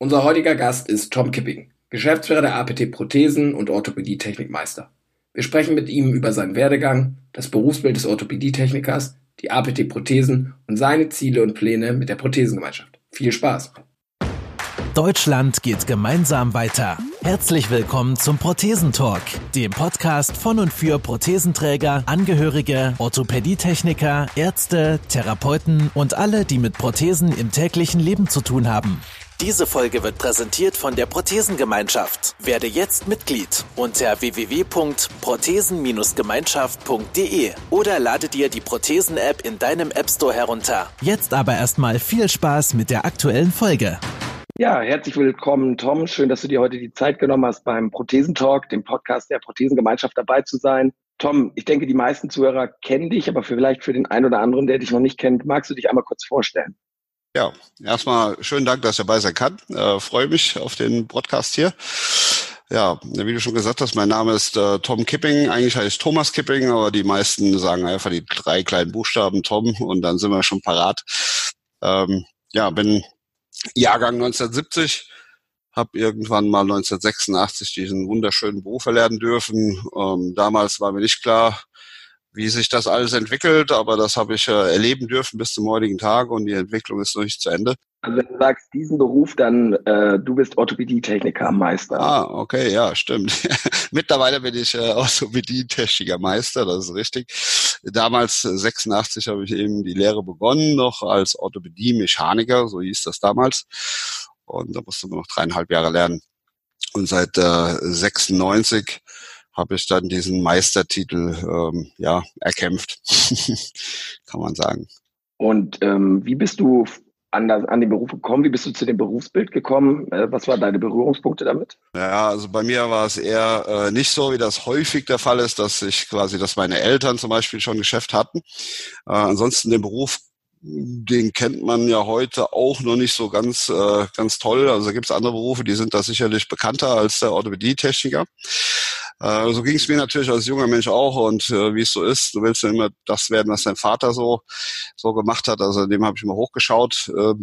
Unser heutiger Gast ist Tom Kipping, Geschäftsführer der APT Prothesen und Orthopädie-Technikmeister. Wir sprechen mit ihm über seinen Werdegang, das Berufsbild des Orthopädie-Technikers, die APT Prothesen und seine Ziele und Pläne mit der Prothesengemeinschaft. Viel Spaß! Deutschland geht gemeinsam weiter. Herzlich willkommen zum Prothesentalk, dem Podcast von und für Prothesenträger, Angehörige, Orthopädietechniker, Ärzte, Therapeuten und alle, die mit Prothesen im täglichen Leben zu tun haben. Diese Folge wird präsentiert von der Prothesengemeinschaft. Werde jetzt Mitglied unter www.prothesen-gemeinschaft.de oder lade dir die Prothesen-App in deinem App Store herunter. Jetzt aber erstmal viel Spaß mit der aktuellen Folge. Ja, herzlich willkommen, Tom. Schön, dass du dir heute die Zeit genommen hast, beim Prothesentalk, dem Podcast der Prothesengemeinschaft, dabei zu sein. Tom, ich denke, die meisten Zuhörer kennen dich, aber vielleicht für den einen oder anderen, der dich noch nicht kennt, magst du dich einmal kurz vorstellen? Ja, erstmal schönen Dank, dass ich dabei sein kann. Äh, freue mich auf den Podcast hier. Ja, wie du schon gesagt hast, mein Name ist äh, Tom Kipping. Eigentlich heiße ich Thomas Kipping, aber die meisten sagen einfach die drei kleinen Buchstaben Tom und dann sind wir schon parat. Ähm, ja, bin Jahrgang 1970, habe irgendwann mal 1986 diesen wunderschönen Beruf erlernen dürfen. Ähm, damals war mir nicht klar, wie sich das alles entwickelt, aber das habe ich äh, erleben dürfen bis zum heutigen Tag und die Entwicklung ist noch nicht zu Ende. Also wenn du sagst diesen Beruf, dann äh, du bist Orthopädie-Techniker Meister. Ah, okay, ja, stimmt. Mittlerweile bin ich äh, Orthopädie-Techniker Meister, das ist richtig. Damals 86 habe ich eben die Lehre begonnen, noch als Orthopädie-Mechaniker, so hieß das damals. Und da musste man noch dreieinhalb Jahre lernen. Und seit äh, 96 habe ich dann diesen Meistertitel ähm, ja erkämpft, kann man sagen. Und ähm, wie bist du an, das, an den Beruf gekommen? Wie bist du zu dem Berufsbild gekommen? Äh, was waren deine Berührungspunkte damit? Ja, also bei mir war es eher äh, nicht so, wie das häufig der Fall ist, dass ich quasi, dass meine Eltern zum Beispiel schon Geschäft hatten. Äh, ansonsten den Beruf den kennt man ja heute auch noch nicht so ganz, äh, ganz toll. Also gibt es andere Berufe, die sind da sicherlich bekannter als der Orthopädie-Techniker. Äh, so ging es mir natürlich als junger Mensch auch und äh, wie es so ist, du willst ja immer das werden, was dein Vater so so gemacht hat. Also dem habe ich immer hochgeschaut. Äh,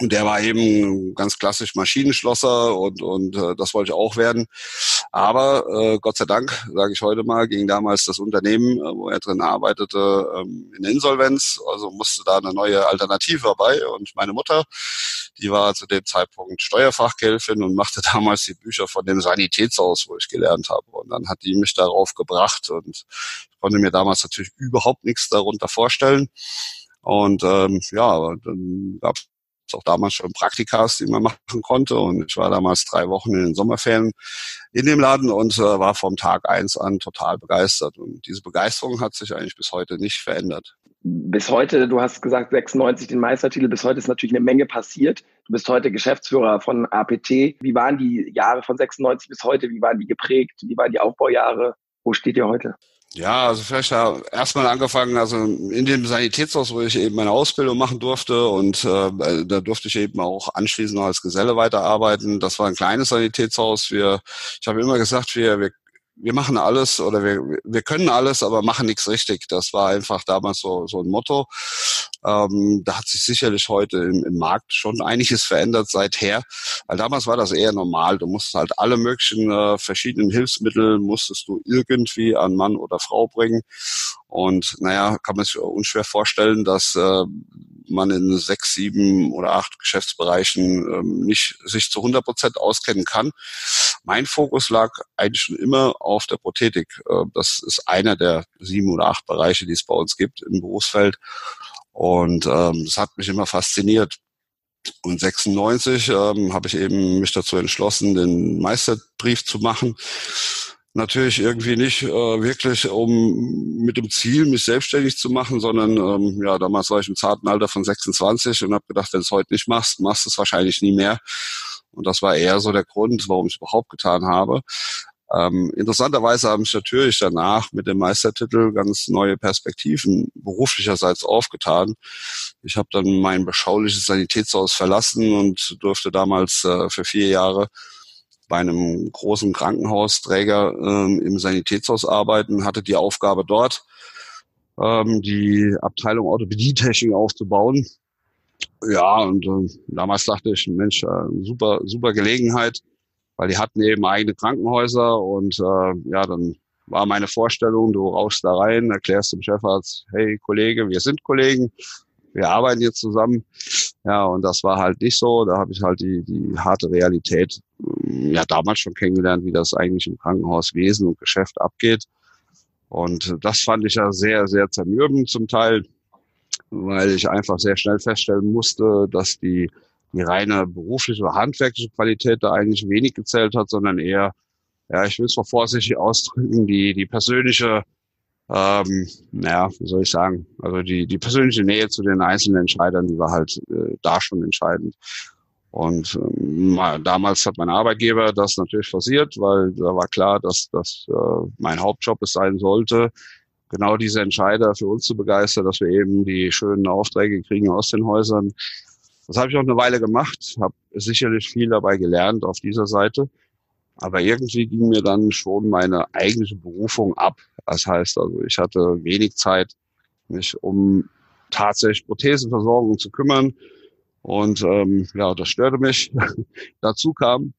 und der war eben ganz klassisch Maschinenschlosser und, und äh, das wollte ich auch werden. Aber äh, Gott sei Dank, sage ich heute mal, ging damals das Unternehmen, äh, wo er drin arbeitete, ähm, in Insolvenz. Also musste da eine neue Alternative dabei. Und meine Mutter, die war zu dem Zeitpunkt Steuerfachgehilfin und machte damals die Bücher von dem Sanitätshaus, wo ich gelernt habe. Und dann hat die mich darauf gebracht und ich konnte mir damals natürlich überhaupt nichts darunter vorstellen. Und ähm, ja, dann gab auch damals schon Praktikas, die man machen konnte. Und ich war damals drei Wochen in den Sommerferien in dem Laden und äh, war vom Tag eins an total begeistert. Und diese Begeisterung hat sich eigentlich bis heute nicht verändert. Bis heute, du hast gesagt 96 den Meistertitel, bis heute ist natürlich eine Menge passiert. Du bist heute Geschäftsführer von APT. Wie waren die Jahre von 96 bis heute? Wie waren die geprägt? Wie waren die Aufbaujahre? Wo steht ihr heute? Ja, also vielleicht ja erstmal angefangen, also in dem Sanitätshaus, wo ich eben meine Ausbildung machen durfte und äh, da durfte ich eben auch anschließend noch als Geselle weiterarbeiten. Das war ein kleines Sanitätshaus. Wir, ich habe immer gesagt, wir, wir wir machen alles oder wir, wir können alles, aber machen nichts richtig. Das war einfach damals so, so ein Motto. Ähm, da hat sich sicherlich heute im, im Markt schon einiges verändert seither. Weil damals war das eher normal. Du musst halt alle möglichen äh, verschiedenen Hilfsmittel musstest du irgendwie an Mann oder Frau bringen. Und naja, kann man sich unschwer vorstellen, dass äh, man in sechs, sieben oder acht Geschäftsbereichen ähm, nicht sich zu 100 Prozent auskennen kann. Mein Fokus lag eigentlich schon immer auf der Prothetik. Äh, das ist einer der sieben oder acht Bereiche, die es bei uns gibt im Berufsfeld. Und ähm, das hat mich immer fasziniert. Und 96 ähm, habe ich eben mich dazu entschlossen, den Meisterbrief zu machen natürlich irgendwie nicht äh, wirklich um mit dem Ziel, mich selbstständig zu machen, sondern ähm, ja, damals war ich im zarten Alter von 26 und habe gedacht, wenn du es heute nicht machst, machst du es wahrscheinlich nie mehr. Und das war eher so der Grund, warum ich es überhaupt getan habe. Ähm, interessanterweise haben sich natürlich danach mit dem Meistertitel ganz neue Perspektiven beruflicherseits aufgetan. Ich habe dann mein beschauliches Sanitätshaus verlassen und durfte damals äh, für vier Jahre bei einem großen Krankenhausträger ähm, im Sanitätshaus arbeiten, hatte die Aufgabe dort, ähm, die Abteilung Orthopädietechnik aufzubauen. Ja, und äh, damals dachte ich, Mensch, äh, super, super Gelegenheit, weil die hatten eben eigene Krankenhäuser und äh, ja, dann war meine Vorstellung, du rauchst da rein, erklärst dem Chefarzt, hey Kollege, wir sind Kollegen, wir arbeiten jetzt zusammen. Ja, und das war halt nicht so. Da habe ich halt die, die harte Realität ja damals schon kennengelernt, wie das eigentlich im Krankenhaus Wesen und Geschäft abgeht. Und das fand ich ja sehr, sehr zermürbend zum Teil, weil ich einfach sehr schnell feststellen musste, dass die, die reine berufliche oder handwerkliche Qualität da eigentlich wenig gezählt hat, sondern eher, ja, ich will es mal vorsichtig ausdrücken, die, die persönliche, ähm, naja, wie soll ich sagen, also die, die persönliche Nähe zu den einzelnen Entscheidern, die war halt äh, da schon entscheidend. Und ähm, damals hat mein Arbeitgeber das natürlich forciert, weil da war klar, dass das äh, mein Hauptjob es sein sollte, genau diese Entscheider für uns zu begeistern, dass wir eben die schönen Aufträge kriegen aus den Häusern. Das habe ich auch eine Weile gemacht, habe sicherlich viel dabei gelernt auf dieser Seite. Aber irgendwie ging mir dann schon meine eigentliche Berufung ab. Das heißt also, ich hatte wenig Zeit, mich um tatsächlich Prothesenversorgung zu kümmern und ähm, ja, das störte mich. Dazu kam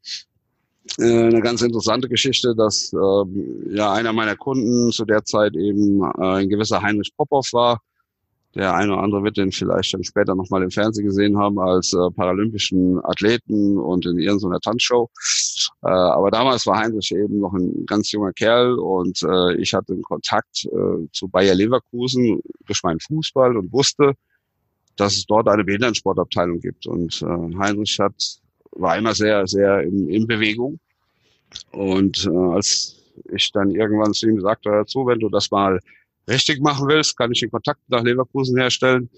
äh, eine ganz interessante Geschichte, dass ähm, ja einer meiner Kunden zu der Zeit eben äh, ein gewisser Heinrich Popov war. Der eine oder andere wird den vielleicht dann später nochmal im Fernsehen gesehen haben als äh, paralympischen Athleten und in irgendeiner Tanzshow. Äh, aber damals war Heinrich eben noch ein ganz junger Kerl und äh, ich hatte einen Kontakt äh, zu Bayer Leverkusen durch meinen Fußball und wusste, dass es dort eine Behindertensportabteilung gibt. Und äh, Heinrich hat, war immer sehr, sehr in, in Bewegung. Und äh, als ich dann irgendwann zu ihm sagte, hör zu, wenn du das mal richtig machen willst, kann ich den Kontakt nach Leverkusen herstellen,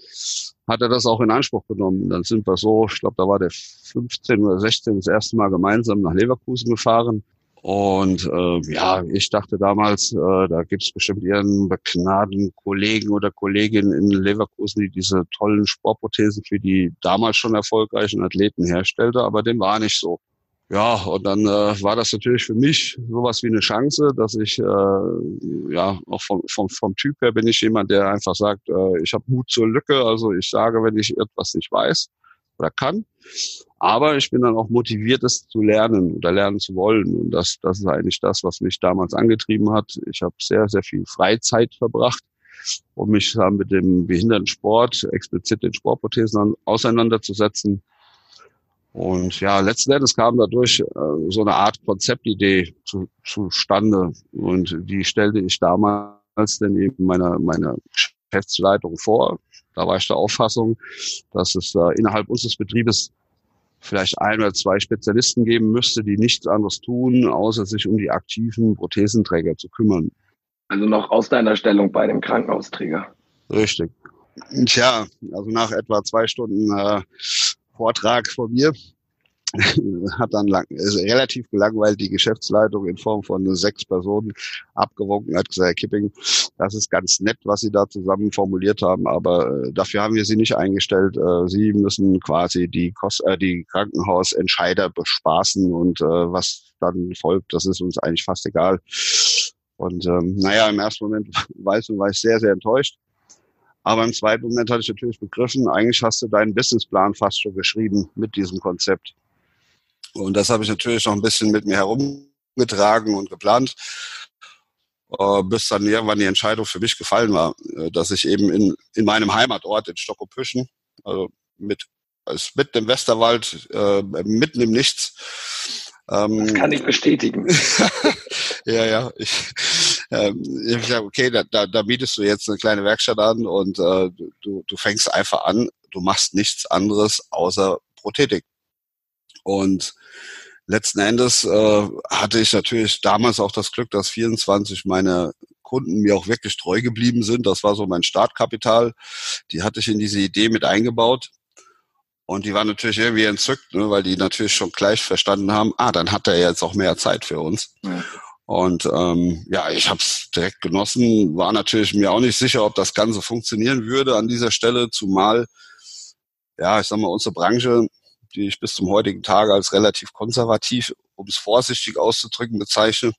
hat er das auch in Anspruch genommen. Und dann sind wir so, ich glaube, da war der 15 oder 16 das erste Mal gemeinsam nach Leverkusen gefahren. Und äh, ja, ich dachte damals, äh, da gibt's bestimmt ihren begnadeten Kollegen oder Kolleginnen in Leverkusen, die diese tollen Sportprothesen für die damals schon erfolgreichen Athleten herstellte, aber dem war nicht so. Ja, und dann äh, war das natürlich für mich sowas wie eine Chance, dass ich, äh, ja, auch vom, vom, vom Typ her bin ich jemand, der einfach sagt, äh, ich habe Mut zur Lücke, also ich sage, wenn ich etwas nicht weiß oder kann. Aber ich bin dann auch motiviert, es zu lernen oder lernen zu wollen. Und das, das ist eigentlich das, was mich damals angetrieben hat. Ich habe sehr, sehr viel Freizeit verbracht, um mich mit dem Behindertensport, explizit den Sportprothesen auseinanderzusetzen. Und ja, letzten Endes kam dadurch äh, so eine Art Konzeptidee zu, zustande. Und die stellte ich damals dann eben meiner, meiner Geschäftsleitung vor. Da war ich der Auffassung, dass es äh, innerhalb unseres Betriebes vielleicht ein oder zwei Spezialisten geben müsste, die nichts anderes tun, außer sich um die aktiven Prothesenträger zu kümmern. Also noch aus deiner Stellung bei dem Krankenhausträger. Richtig. Tja, also nach etwa zwei Stunden äh, Vortrag von mir hat dann lang, ist relativ gelangweilt die Geschäftsleitung in Form von sechs Personen abgewunken, hat gesagt, Herr Kipping, das ist ganz nett, was Sie da zusammen formuliert haben, aber äh, dafür haben wir Sie nicht eingestellt. Äh, Sie müssen quasi die, Kost äh, die Krankenhausentscheider bespaßen und äh, was dann folgt, das ist uns eigentlich fast egal. Und ähm, naja, im ersten Moment war ich, war ich sehr, sehr enttäuscht. Aber im zweiten Moment hatte ich natürlich begriffen, eigentlich hast du deinen Businessplan fast schon geschrieben mit diesem Konzept. Und das habe ich natürlich noch ein bisschen mit mir herumgetragen und geplant, äh, bis dann irgendwann die Entscheidung für mich gefallen war, äh, dass ich eben in, in meinem Heimatort in Stockopüschen, also mit also mitten im Westerwald, äh, mitten im Nichts. Ähm, das kann ich bestätigen. ja, ja. Ich, ähm, ich sage, okay, da, da, da bietest du jetzt eine kleine Werkstatt an und äh, du, du fängst einfach an, du machst nichts anderes außer Prothetik. Und letzten Endes äh, hatte ich natürlich damals auch das Glück, dass 24 meine Kunden mir auch wirklich treu geblieben sind. Das war so mein Startkapital. Die hatte ich in diese Idee mit eingebaut. Und die waren natürlich irgendwie entzückt, ne, weil die natürlich schon gleich verstanden haben, ah, dann hat er jetzt auch mehr Zeit für uns. Ja. Und ähm, ja, ich habe es direkt genossen, war natürlich mir auch nicht sicher, ob das Ganze funktionieren würde an dieser Stelle, zumal, ja, ich sag mal, unsere Branche die ich bis zum heutigen Tage als relativ konservativ, um es vorsichtig auszudrücken, bezeichne,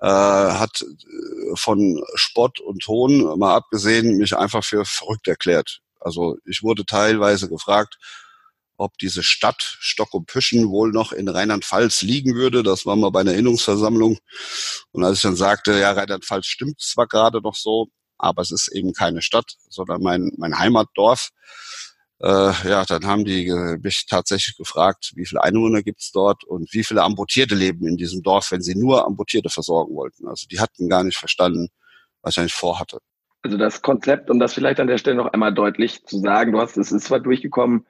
äh, hat äh, von Spott und Ton mal abgesehen mich einfach für verrückt erklärt. Also ich wurde teilweise gefragt, ob diese Stadt Stock und Püschen wohl noch in Rheinland-Pfalz liegen würde. Das war mal bei einer Erinnerungsversammlung. Und als ich dann sagte, ja, Rheinland-Pfalz stimmt zwar gerade noch so, aber es ist eben keine Stadt, sondern mein, mein Heimatdorf. Äh, ja, dann haben die mich tatsächlich gefragt, wie viele Einwohner gibt's dort und wie viele Amputierte leben in diesem Dorf, wenn sie nur Amputierte versorgen wollten. Also die hatten gar nicht verstanden, was ich eigentlich vorhatte. Also das Konzept, um das vielleicht an der Stelle noch einmal deutlich zu sagen, du hast, es ist zwar durchgekommen,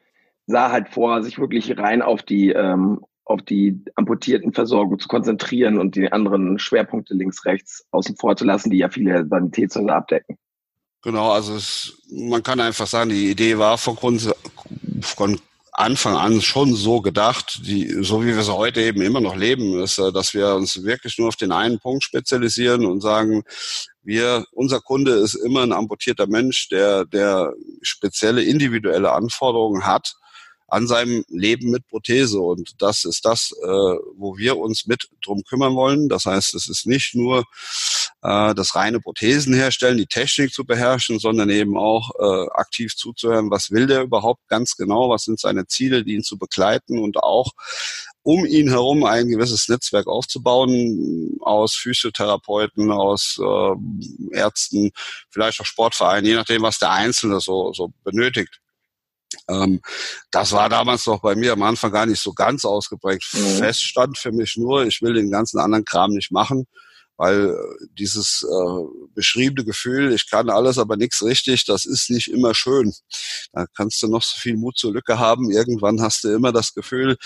sah halt vor, sich wirklich rein auf die, ähm, auf die amputierten Versorgung zu konzentrieren und die anderen Schwerpunkte links, rechts außen vor zu lassen, die ja viele Sanitätshäuser abdecken. Genau, also es, man kann einfach sagen, die Idee war von, Grund, von Anfang an schon so gedacht, die, so wie wir sie heute eben immer noch leben, ist, äh, dass wir uns wirklich nur auf den einen Punkt spezialisieren und sagen, wir, unser Kunde ist immer ein amputierter Mensch, der, der spezielle individuelle Anforderungen hat an seinem Leben mit Prothese. Und das ist das, äh, wo wir uns mit drum kümmern wollen. Das heißt, es ist nicht nur äh, das reine Prothesen herstellen, die Technik zu beherrschen, sondern eben auch äh, aktiv zuzuhören, was will der überhaupt ganz genau, was sind seine Ziele, die ihn zu begleiten und auch um ihn herum ein gewisses Netzwerk aufzubauen aus Physiotherapeuten, aus äh, Ärzten, vielleicht auch Sportvereinen, je nachdem, was der Einzelne so, so benötigt. Ähm, das war damals noch bei mir am Anfang gar nicht so ganz ausgeprägt. Mhm. Fest stand für mich nur, ich will den ganzen anderen Kram nicht machen weil äh, dieses äh, beschriebene Gefühl, ich kann alles, aber nichts richtig, das ist nicht immer schön. Da kannst du noch so viel Mut zur Lücke haben. Irgendwann hast du immer das Gefühl,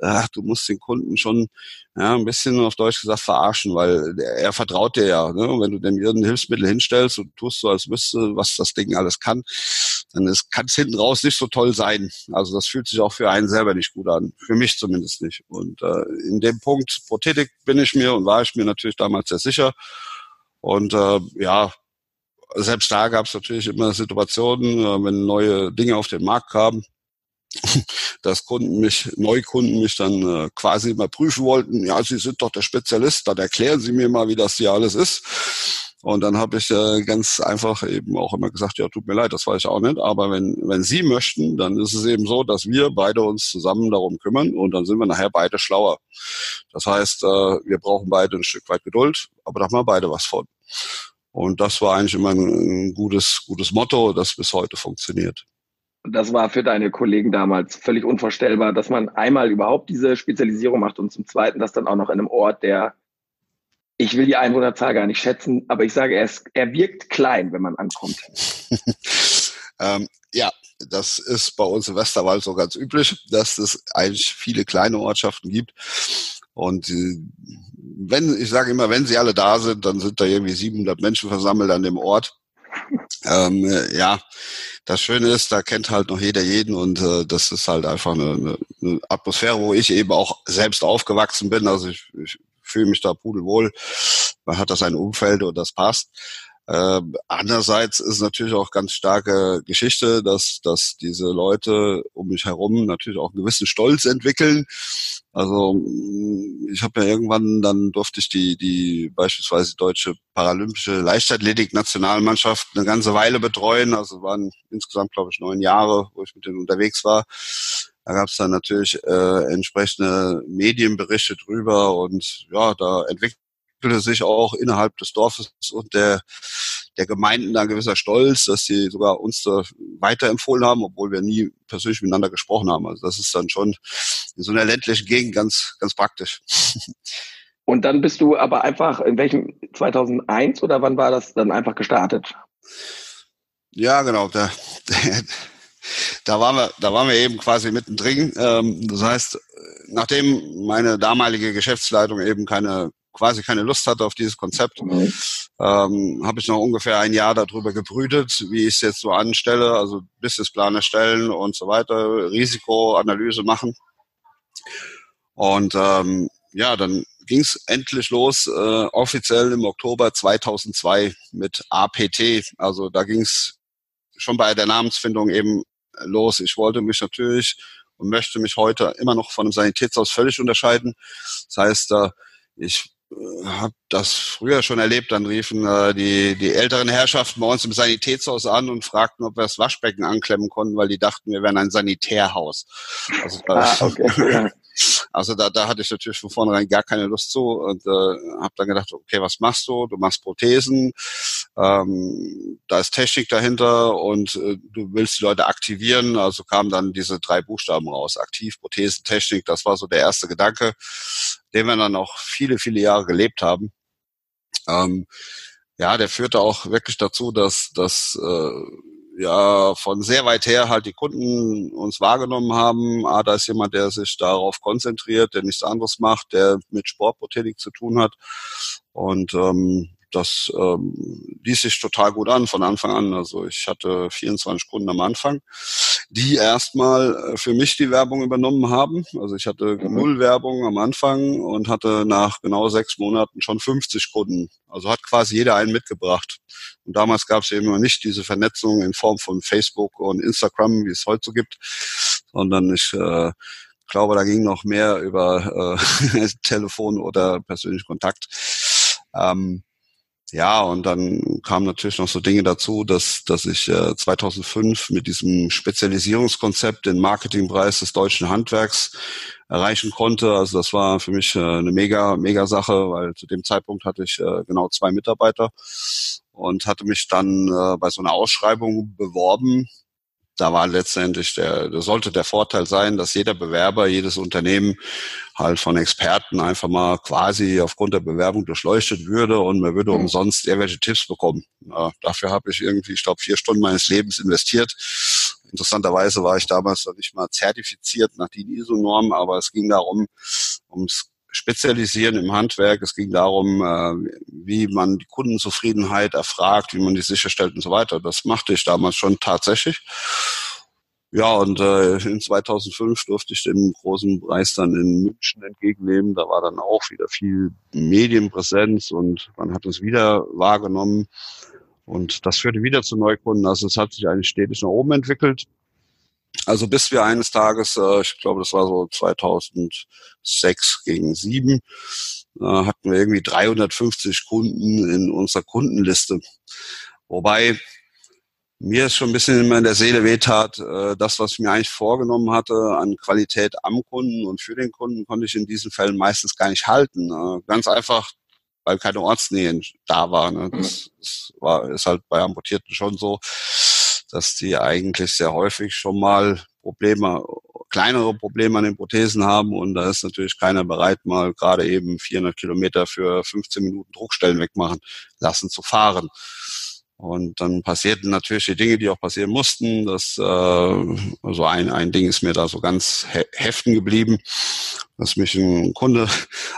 ach, du musst den Kunden schon ja, ein bisschen auf Deutsch gesagt verarschen, weil er vertraut dir ja. Ne? Und wenn du dem irgendein Hilfsmittel hinstellst und tust so, als wüsste, was das Ding alles kann, dann kann es hinten raus nicht so toll sein. Also das fühlt sich auch für einen selber nicht gut an. Für mich zumindest nicht. Und äh, in dem Punkt Prothetik bin ich mir und war ich mir natürlich damals sehr sicher. Und äh, ja, selbst da gab es natürlich immer Situationen, äh, wenn neue Dinge auf den Markt kamen, dass Kunden mich, Neukunden mich dann äh, quasi mal prüfen wollten, ja, Sie sind doch der Spezialist, dann erklären Sie mir mal, wie das hier alles ist. Und dann habe ich äh, ganz einfach eben auch immer gesagt, ja, tut mir leid, das weiß ich auch nicht. Aber wenn, wenn Sie möchten, dann ist es eben so, dass wir beide uns zusammen darum kümmern und dann sind wir nachher beide schlauer. Das heißt, äh, wir brauchen beide ein Stück weit Geduld, aber da haben wir beide was von. Und das war eigentlich immer ein, ein gutes, gutes Motto, das bis heute funktioniert. Das war für deine Kollegen damals völlig unvorstellbar, dass man einmal überhaupt diese Spezialisierung macht und zum Zweiten das dann auch noch in einem Ort, der, ich will die Einwohnerzahl gar nicht schätzen, aber ich sage, er, ist, er wirkt klein, wenn man ankommt. ähm, ja, das ist bei uns im Westerwald so ganz üblich, dass es eigentlich viele kleine Ortschaften gibt. Und äh, wenn, ich sage immer, wenn sie alle da sind, dann sind da irgendwie 700 Menschen versammelt an dem Ort. Ähm, äh, ja, das Schöne ist, da kennt halt noch jeder jeden und äh, das ist halt einfach eine, eine Atmosphäre, wo ich eben auch selbst aufgewachsen bin. Also ich, ich fühle mich da pudelwohl. Man hat das ein Umfeld und das passt. Äh, andererseits ist natürlich auch ganz starke Geschichte, dass, dass diese Leute um mich herum natürlich auch einen gewissen Stolz entwickeln. Also mm, ich habe ja irgendwann, dann durfte ich die, die beispielsweise deutsche paralympische Leichtathletik-Nationalmannschaft eine ganze Weile betreuen. Also waren insgesamt, glaube ich, neun Jahre, wo ich mit denen unterwegs war. Da gab es dann natürlich äh, entsprechende Medienberichte drüber und ja, da entwickelt entwickelte sich auch innerhalb des Dorfes und der, der Gemeinden da ein gewisser Stolz, dass sie sogar uns da weiterempfohlen haben, obwohl wir nie persönlich miteinander gesprochen haben. Also das ist dann schon in so einer ländlichen Gegend ganz, ganz praktisch. Und dann bist du aber einfach in welchem 2001 oder wann war das dann einfach gestartet? Ja, genau. Da, da waren wir, da waren wir eben quasi mittendrin. Ähm, das heißt, nachdem meine damalige Geschäftsleitung eben keine quasi keine Lust hatte auf dieses Konzept, ähm, habe ich noch ungefähr ein Jahr darüber gebrütet, wie ich es jetzt so anstelle, also Businessplan erstellen und so weiter, Risikoanalyse machen. Und ähm, ja, dann ging es endlich los, äh, offiziell im Oktober 2002 mit APT. Also da ging es schon bei der Namensfindung eben los. Ich wollte mich natürlich und möchte mich heute immer noch von einem Sanitätshaus völlig unterscheiden. Das heißt, äh, ich habe das früher schon erlebt, dann riefen äh, die, die älteren Herrschaften bei uns im Sanitätshaus an und fragten, ob wir das Waschbecken anklemmen konnten, weil die dachten, wir wären ein Sanitärhaus. Also, ah, okay. Also da, da hatte ich natürlich von vornherein gar keine Lust zu und äh, habe dann gedacht, okay, was machst du? Du machst Prothesen, ähm, da ist Technik dahinter und äh, du willst die Leute aktivieren. Also kamen dann diese drei Buchstaben raus, aktiv, Prothesen, Technik. Das war so der erste Gedanke, den wir dann auch viele, viele Jahre gelebt haben. Ähm, ja, der führte auch wirklich dazu, dass, dass äh, ja von sehr weit her halt die Kunden uns wahrgenommen haben. Ah, da ist jemand, der sich darauf konzentriert, der nichts anderes macht, der mit Sportprothetik zu tun hat. Und ähm, das ähm, ließ sich total gut an von Anfang an. Also ich hatte 24 Kunden am Anfang, die erstmal äh, für mich die Werbung übernommen haben. Also ich hatte mhm. null Werbung am Anfang und hatte nach genau sechs Monaten schon 50 Kunden. Also hat quasi jeder einen mitgebracht. Und damals gab es eben noch nicht diese Vernetzung in Form von Facebook und Instagram, wie es heute so gibt, sondern ich äh, glaube, da ging noch mehr über äh, Telefon oder persönlichen Kontakt. Ähm, ja, und dann kamen natürlich noch so Dinge dazu, dass, dass ich äh, 2005 mit diesem Spezialisierungskonzept den Marketingpreis des deutschen Handwerks erreichen konnte. Also das war für mich äh, eine mega, mega Sache, weil zu dem Zeitpunkt hatte ich äh, genau zwei Mitarbeiter und hatte mich dann äh, bei so einer Ausschreibung beworben da war letztendlich der, da sollte der Vorteil sein, dass jeder Bewerber, jedes Unternehmen halt von Experten einfach mal quasi aufgrund der Bewerbung durchleuchtet würde und man würde mhm. umsonst irgendwelche Tipps bekommen. Ja, dafür habe ich irgendwie, ich glaube, vier Stunden meines Lebens investiert. Interessanterweise war ich damals noch nicht mal zertifiziert nach den ISO-Normen, aber es ging darum, ums Spezialisieren im Handwerk. Es ging darum, äh, wie man die Kundenzufriedenheit erfragt, wie man die sicherstellt und so weiter. Das machte ich damals schon tatsächlich. Ja, und äh, in 2005 durfte ich den großen Preis dann in München entgegennehmen. Da war dann auch wieder viel Medienpräsenz und man hat es wieder wahrgenommen. Und das führte wieder zu Neukunden. Also es hat sich eigentlich stetig nach oben entwickelt. Also bis wir eines Tages, äh, ich glaube, das war so 2006 gegen 7, äh, hatten wir irgendwie 350 Kunden in unserer Kundenliste. Wobei mir es schon ein bisschen in der Seele wehtat, äh, das, was ich mir eigentlich vorgenommen hatte an Qualität am Kunden und für den Kunden, konnte ich in diesen Fällen meistens gar nicht halten. Äh, ganz einfach, weil keine Ortsnähe da war. Ne? Das, das war, ist halt bei Amputierten schon so dass die eigentlich sehr häufig schon mal Probleme, kleinere Probleme an den Prothesen haben und da ist natürlich keiner bereit, mal gerade eben 400 Kilometer für 15 Minuten Druckstellen wegmachen lassen zu fahren. Und dann passierten natürlich die Dinge, die auch passieren mussten. Das, äh, also ein, ein Ding ist mir da so ganz he heften geblieben, dass mich ein Kunde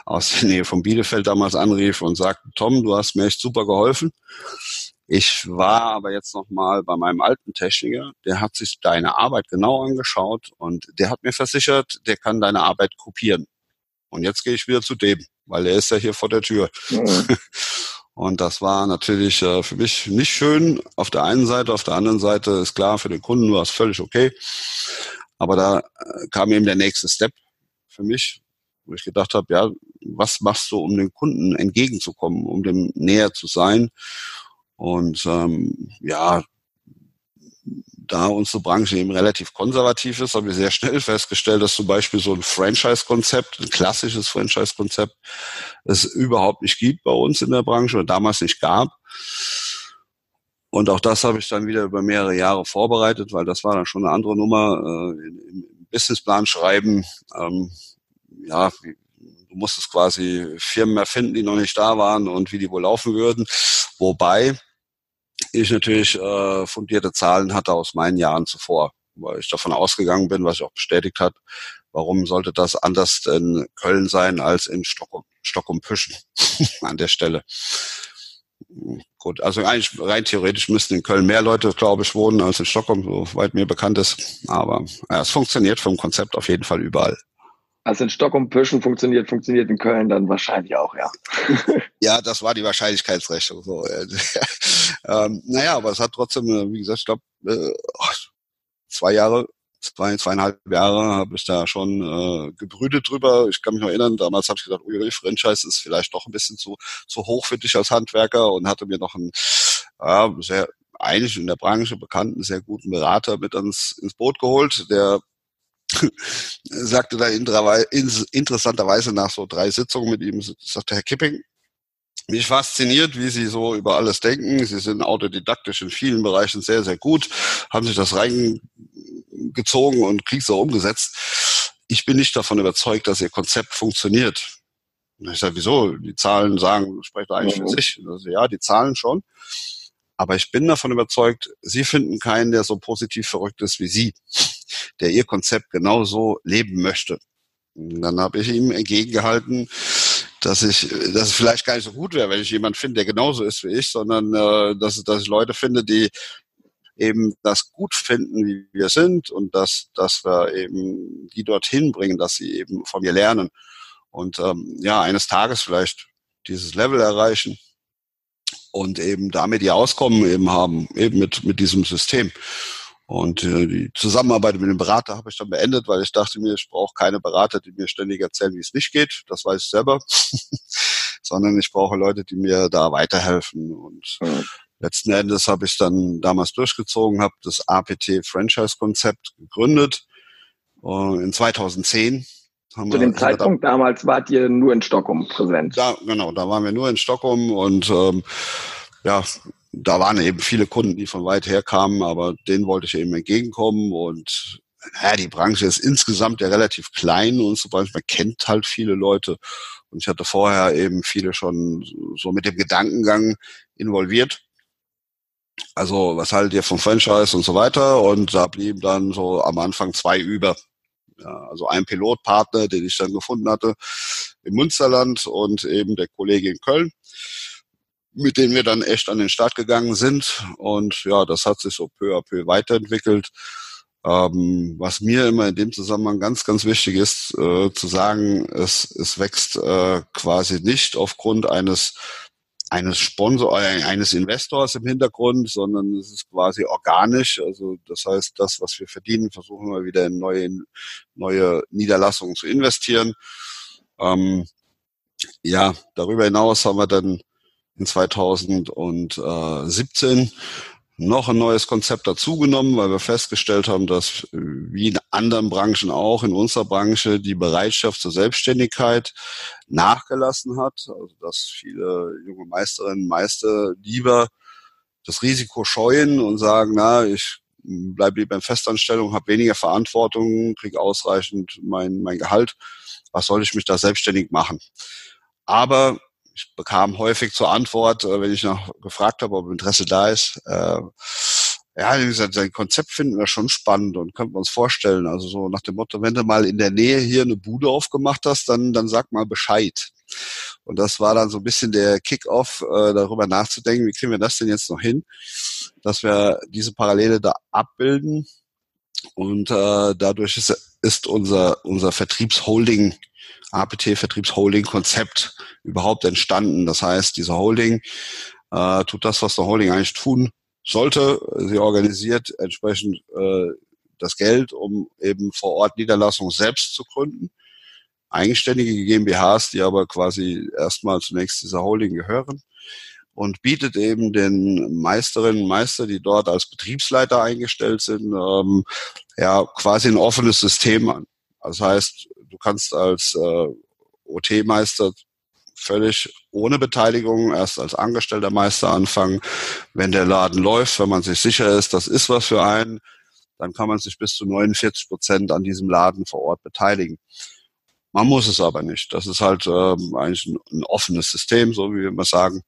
aus der Nähe von Bielefeld damals anrief und sagte, Tom, du hast mir echt super geholfen. Ich war aber jetzt noch mal bei meinem alten Techniker, der hat sich deine Arbeit genau angeschaut und der hat mir versichert, der kann deine Arbeit kopieren. Und jetzt gehe ich wieder zu dem, weil er ist ja hier vor der Tür. Mhm. Und das war natürlich äh, für mich nicht schön auf der einen Seite, auf der anderen Seite ist klar, für den Kunden war es völlig okay. Aber da äh, kam eben der nächste Step für mich, wo ich gedacht habe, ja, was machst du, um dem Kunden entgegenzukommen, um dem näher zu sein? Und ähm, ja, da unsere Branche eben relativ konservativ ist, haben wir sehr schnell festgestellt, dass zum Beispiel so ein Franchise-Konzept, ein klassisches Franchise-Konzept, es überhaupt nicht gibt bei uns in der Branche oder damals nicht gab. Und auch das habe ich dann wieder über mehrere Jahre vorbereitet, weil das war dann schon eine andere Nummer. Äh, Im Businessplan schreiben, ähm, ja, du musstest quasi Firmen erfinden, die noch nicht da waren und wie die wohl laufen würden. Wobei ich natürlich äh, fundierte Zahlen hatte aus meinen Jahren zuvor, weil ich davon ausgegangen bin, was ich auch bestätigt hat, warum sollte das anders in Köln sein als in Stockholm, Stockholm Püschen an der Stelle. Gut, also eigentlich rein theoretisch müssten in Köln mehr Leute, glaube ich, wohnen als in Stockholm, soweit mir bekannt ist. Aber ja, es funktioniert vom Konzept auf jeden Fall überall. Also in Stockholm Pöschen funktioniert, funktioniert in Köln dann wahrscheinlich auch, ja. ja, das war die Wahrscheinlichkeitsrechnung. So. ähm, naja, aber es hat trotzdem, äh, wie gesagt, ich glaube, äh, zwei Jahre zwei, zweieinhalb Jahre habe ich da schon äh, gebrütet drüber. Ich kann mich noch erinnern, damals habe ich gedacht, ui, Franchise ist vielleicht doch ein bisschen zu, zu hoch für dich als Handwerker und hatte mir noch einen ja, sehr eigentlich in der Branche bekannten, sehr guten Berater mit ans, ins Boot geholt, der sagte da interessanterweise nach so drei Sitzungen mit ihm, sagte Herr Kipping, mich fasziniert, wie Sie so über alles denken. Sie sind autodidaktisch in vielen Bereichen sehr, sehr gut, haben sich das reingezogen und krieg's auch umgesetzt. Ich bin nicht davon überzeugt, dass Ihr Konzept funktioniert. Und ich sage, wieso? Die Zahlen sagen, sprecht eigentlich für mhm. sich. Also, ja, die Zahlen schon. Aber ich bin davon überzeugt, Sie finden keinen, der so positiv verrückt ist wie Sie, der Ihr Konzept genauso leben möchte. Und dann habe ich ihm entgegengehalten, dass ich, dass es vielleicht gar nicht so gut wäre, wenn ich jemanden finde, der genauso ist wie ich, sondern äh, dass, dass ich Leute finde, die eben das gut finden, wie wir sind und dass, dass wir eben die dorthin bringen, dass sie eben von mir lernen und ähm, ja, eines Tages vielleicht dieses Level erreichen und eben damit ihr Auskommen eben haben, eben mit, mit diesem System. Und äh, die Zusammenarbeit mit dem Berater habe ich dann beendet, weil ich dachte mir, ich brauche keine Berater, die mir ständig erzählen, wie es nicht geht. Das weiß ich selber. Sondern ich brauche Leute, die mir da weiterhelfen. Und mhm. letzten Endes habe ich dann damals durchgezogen, habe das APT-Franchise-Konzept gegründet. In 2010 haben Zu dem Zeitpunkt da, damals wart ihr nur in Stockholm präsent. Da, genau, da waren wir nur in Stockholm und ähm, ja, da waren eben viele Kunden, die von weit her kamen, aber denen wollte ich eben entgegenkommen und ja, die Branche ist insgesamt ja relativ klein und so man kennt halt viele Leute. Und ich hatte vorher eben viele schon so mit dem Gedankengang involviert. Also was haltet ihr vom Franchise und so weiter? Und da blieben dann so am Anfang zwei über. Ja, also ein Pilotpartner, den ich dann gefunden hatte im Münsterland und eben der Kollege in Köln mit denen wir dann echt an den Start gegangen sind. Und ja, das hat sich so peu à peu weiterentwickelt. Ähm, was mir immer in dem Zusammenhang ganz, ganz wichtig ist, äh, zu sagen, es, es wächst äh, quasi nicht aufgrund eines eines Sponsor, äh, eines Investors im Hintergrund, sondern es ist quasi organisch. Also das heißt, das, was wir verdienen, versuchen wir wieder in neue, neue Niederlassungen zu investieren. Ähm, ja, darüber hinaus haben wir dann in 2017 noch ein neues Konzept dazugenommen, weil wir festgestellt haben, dass wie in anderen Branchen auch, in unserer Branche die Bereitschaft zur Selbstständigkeit nachgelassen hat. Also dass viele junge Meisterinnen Meister lieber das Risiko scheuen und sagen, na, ich bleibe lieber in Festanstellung, habe weniger Verantwortung, kriege ausreichend mein, mein Gehalt. Was soll ich mich da selbstständig machen? Aber ich bekam häufig zur Antwort, äh, wenn ich noch gefragt habe, ob Interesse da ist, äh, ja, wie gesagt, sein Konzept finden wir schon spannend und könnten wir uns vorstellen. Also so nach dem Motto, wenn du mal in der Nähe hier eine Bude aufgemacht hast, dann, dann sag mal Bescheid. Und das war dann so ein bisschen der Kick-off, äh, darüber nachzudenken, wie kriegen wir das denn jetzt noch hin, dass wir diese Parallele da abbilden. Und äh, dadurch ist, ist unser, unser Vertriebsholding APT-Vertriebsholding-Konzept überhaupt entstanden. Das heißt, diese Holding äh, tut das, was der Holding eigentlich tun sollte. Sie organisiert entsprechend äh, das Geld, um eben vor Ort Niederlassungen selbst zu gründen. Eigenständige GmbHs, die aber quasi erstmal zunächst dieser Holding gehören und bietet eben den Meisterinnen und Meister, die dort als Betriebsleiter eingestellt sind, ähm, ja quasi ein offenes System an. Das heißt, du kannst als äh, OT-Meister völlig ohne Beteiligung erst als angestellter Meister anfangen. Wenn der Laden läuft, wenn man sich sicher ist, das ist was für einen, dann kann man sich bis zu 49 Prozent an diesem Laden vor Ort beteiligen. Man muss es aber nicht. Das ist halt ähm, eigentlich ein, ein, offenes System, so wie wir immer sagen.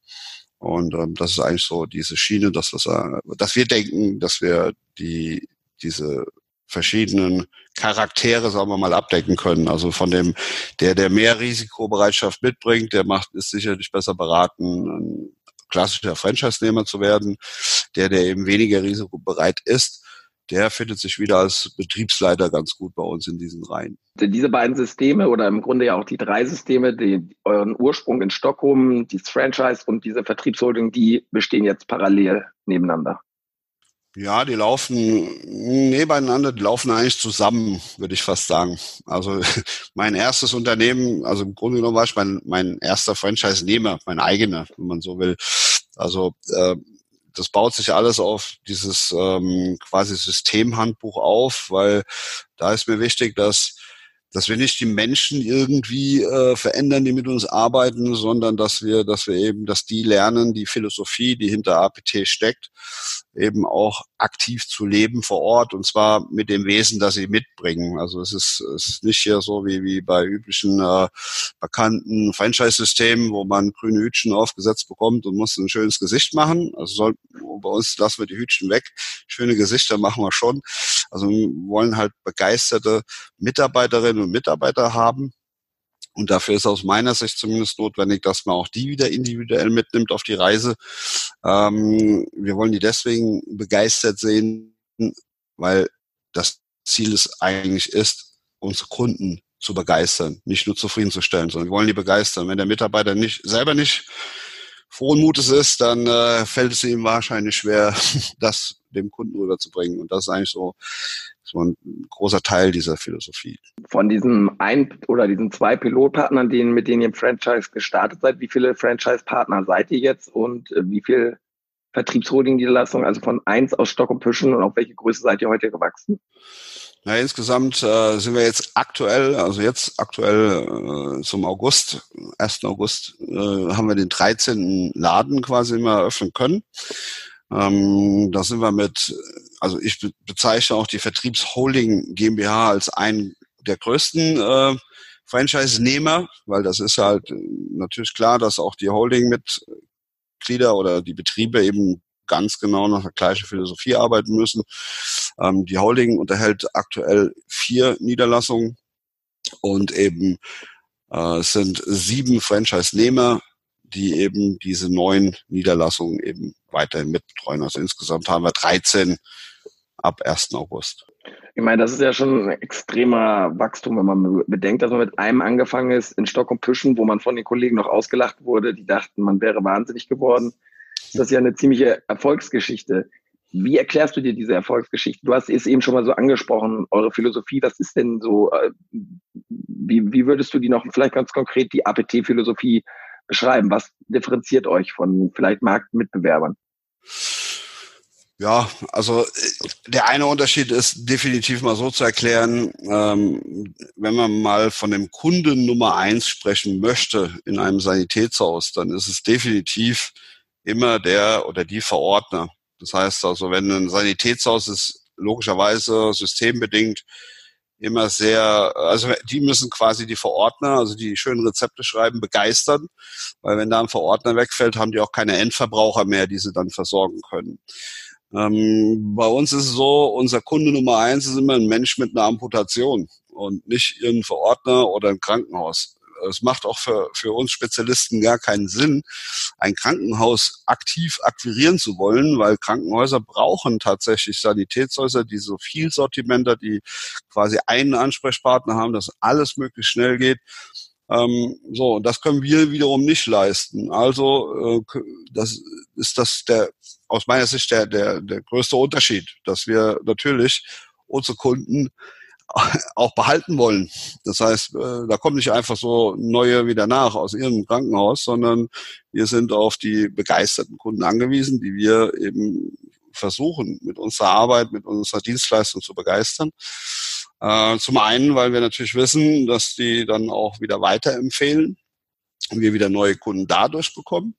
Und ähm, das ist eigentlich so diese Schiene, dass wir, dass wir denken, dass wir die diese verschiedenen Charaktere, sagen wir mal, abdecken können. Also von dem, der, der mehr Risikobereitschaft mitbringt, der macht, ist sicherlich besser beraten, ein klassischer Franchise-Nehmer zu werden. Der, der eben weniger risikobereit ist, der findet sich wieder als Betriebsleiter ganz gut bei uns in diesen Reihen. Diese beiden Systeme oder im Grunde ja auch die drei Systeme, die euren Ursprung in Stockholm, dieses Franchise und diese Vertriebsholding, die bestehen jetzt parallel nebeneinander. Ja, die laufen nebeneinander, die laufen eigentlich zusammen, würde ich fast sagen. Also mein erstes Unternehmen, also im Grunde genommen war ich mein, mein erster Franchise-Nehmer, mein eigener, wenn man so will. Also äh, das baut sich alles auf dieses ähm, quasi Systemhandbuch auf, weil da ist mir wichtig, dass dass wir nicht die Menschen irgendwie äh, verändern, die mit uns arbeiten, sondern dass wir, dass wir eben, dass die lernen, die Philosophie, die hinter APT steckt, eben auch aktiv zu leben vor Ort und zwar mit dem Wesen, das sie mitbringen. Also es ist, es ist nicht hier so wie, wie bei üblichen äh, bekannten Franchise-Systemen, wo man grüne Hütchen aufgesetzt bekommt und muss ein schönes Gesicht machen. Also soll, bei uns lassen wir die Hütchen weg. Schöne Gesichter machen wir schon. Also wir wollen halt begeisterte Mitarbeiterinnen und Mitarbeiter haben und dafür ist aus meiner Sicht zumindest notwendig, dass man auch die wieder individuell mitnimmt auf die Reise. Ähm, wir wollen die deswegen begeistert sehen, weil das Ziel es eigentlich ist, unsere Kunden zu begeistern, nicht nur zufriedenzustellen, sondern wir wollen die begeistern. Wenn der Mitarbeiter nicht selber nicht frohen Mutes ist, dann äh, fällt es ihm wahrscheinlich schwer, das dem Kunden rüberzubringen. Und das ist eigentlich so so ein großer Teil dieser Philosophie. Von diesen ein oder diesen zwei Pilotpartnern, denen, mit denen ihr im Franchise gestartet seid, wie viele Franchise-Partner seid ihr jetzt und äh, wie viel Vertriebsholding-Niederlassungen, also von eins aus Stock und Püschen und auf welche Größe seid ihr heute gewachsen? Na, insgesamt äh, sind wir jetzt aktuell, also jetzt aktuell äh, zum August, 1. August, äh, haben wir den 13. Laden quasi immer eröffnen können. Ähm, da sind wir mit, also ich bezeichne auch die Vertriebsholding GmbH als einen der größten äh, Franchise-Nehmer, weil das ist halt natürlich klar, dass auch die Holding-Mitglieder oder die Betriebe eben ganz genau nach der gleichen Philosophie arbeiten müssen. Ähm, die Holding unterhält aktuell vier Niederlassungen und eben äh, es sind sieben Franchise-Nehmer, die eben diese neuen Niederlassungen eben weiterhin mitbetreuen. Also insgesamt haben wir 13 ab 1. August. Ich meine, das ist ja schon ein extremer Wachstum, wenn man bedenkt, dass man mit einem angefangen ist in Stock und Püschen, wo man von den Kollegen noch ausgelacht wurde, die dachten, man wäre wahnsinnig geworden. Das ist ja eine ziemliche Erfolgsgeschichte. Wie erklärst du dir diese Erfolgsgeschichte? Du hast es eben schon mal so angesprochen, eure Philosophie. Was ist denn so, äh, wie, wie würdest du die noch vielleicht ganz konkret die APT-Philosophie beschreiben? Was differenziert euch von vielleicht Marktmitbewerbern? Ja, also äh, der eine Unterschied ist definitiv mal so zu erklären, ähm, wenn man mal von dem Kunden Nummer eins sprechen möchte in einem Sanitätshaus, dann ist es definitiv immer der oder die Verordner. Das heißt also, wenn ein Sanitätshaus ist, logischerweise systembedingt immer sehr, also die müssen quasi die Verordner, also die schönen Rezepte schreiben, begeistern, weil wenn da ein Verordner wegfällt, haben die auch keine Endverbraucher mehr, die sie dann versorgen können. Ähm, bei uns ist es so, unser Kunde Nummer eins ist immer ein Mensch mit einer Amputation und nicht irgendein Verordner oder ein Krankenhaus es macht auch für, für uns Spezialisten gar keinen Sinn, ein Krankenhaus aktiv akquirieren zu wollen, weil Krankenhäuser brauchen tatsächlich Sanitätshäuser, die so viel Sortimenter, die quasi einen Ansprechpartner haben, dass alles möglichst schnell geht. Ähm, so, das können wir wiederum nicht leisten. Also äh, das ist das der aus meiner Sicht der, der, der größte Unterschied, dass wir natürlich unsere Kunden auch behalten wollen. Das heißt, äh, da kommen nicht einfach so neue wieder nach aus ihrem Krankenhaus, sondern wir sind auf die begeisterten Kunden angewiesen, die wir eben versuchen, mit unserer Arbeit, mit unserer Dienstleistung zu begeistern. Äh, zum einen, weil wir natürlich wissen, dass die dann auch wieder weiterempfehlen und wir wieder neue Kunden dadurch bekommen.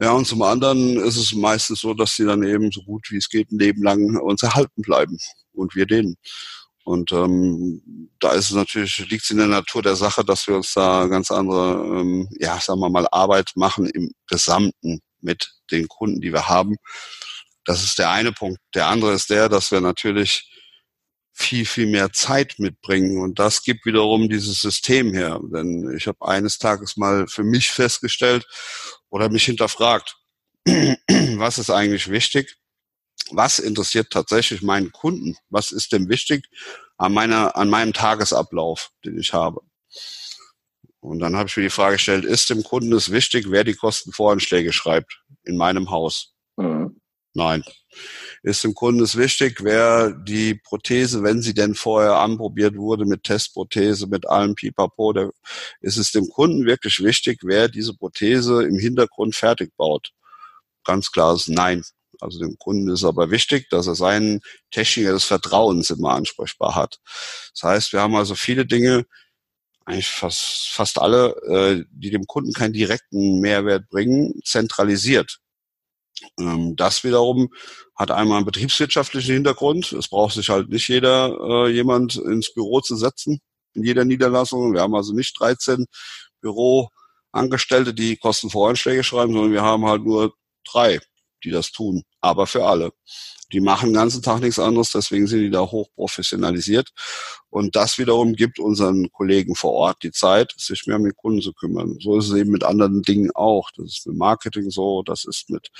Ja, und zum anderen ist es meistens so, dass sie dann eben so gut wie es geht ein Leben lang uns erhalten bleiben und wir denen. Und ähm, da ist es natürlich, liegt es in der Natur der Sache, dass wir uns da ganz andere, ähm, ja, sagen wir mal, Arbeit machen im Gesamten mit den Kunden, die wir haben. Das ist der eine Punkt. Der andere ist der, dass wir natürlich viel, viel mehr Zeit mitbringen. Und das gibt wiederum dieses System her. Denn ich habe eines Tages mal für mich festgestellt oder mich hinterfragt, was ist eigentlich wichtig? Was interessiert tatsächlich meinen Kunden? Was ist denn wichtig an meiner, an meinem Tagesablauf, den ich habe? Und dann habe ich mir die Frage gestellt, ist dem Kunden es wichtig, wer die Kostenvoranschläge schreibt in meinem Haus? Mhm. Nein. ist dem Kunden es wichtig, wer die Prothese, wenn sie denn vorher anprobiert wurde mit Testprothese, mit allem Pipapo, der, ist es dem Kunden wirklich wichtig, wer diese Prothese im Hintergrund fertig baut. Ganz klares Nein. Also dem Kunden ist aber wichtig, dass er seinen Techniker des Vertrauens immer ansprechbar hat. Das heißt, wir haben also viele Dinge, eigentlich fast, fast alle, äh, die dem Kunden keinen direkten Mehrwert bringen, zentralisiert. Ähm, das wiederum hat einmal einen betriebswirtschaftlichen Hintergrund. Es braucht sich halt nicht jeder äh, jemand ins Büro zu setzen in jeder Niederlassung. Wir haben also nicht 13 Büroangestellte, die Kostenvoranschläge schreiben, sondern wir haben halt nur drei, die das tun, aber für alle. Die machen den ganzen Tag nichts anderes, deswegen sind die da hoch professionalisiert. Und das wiederum gibt unseren Kollegen vor Ort die Zeit, sich mehr den Kunden zu kümmern. So ist es eben mit anderen Dingen auch. Das ist mit Marketing so, das ist mit,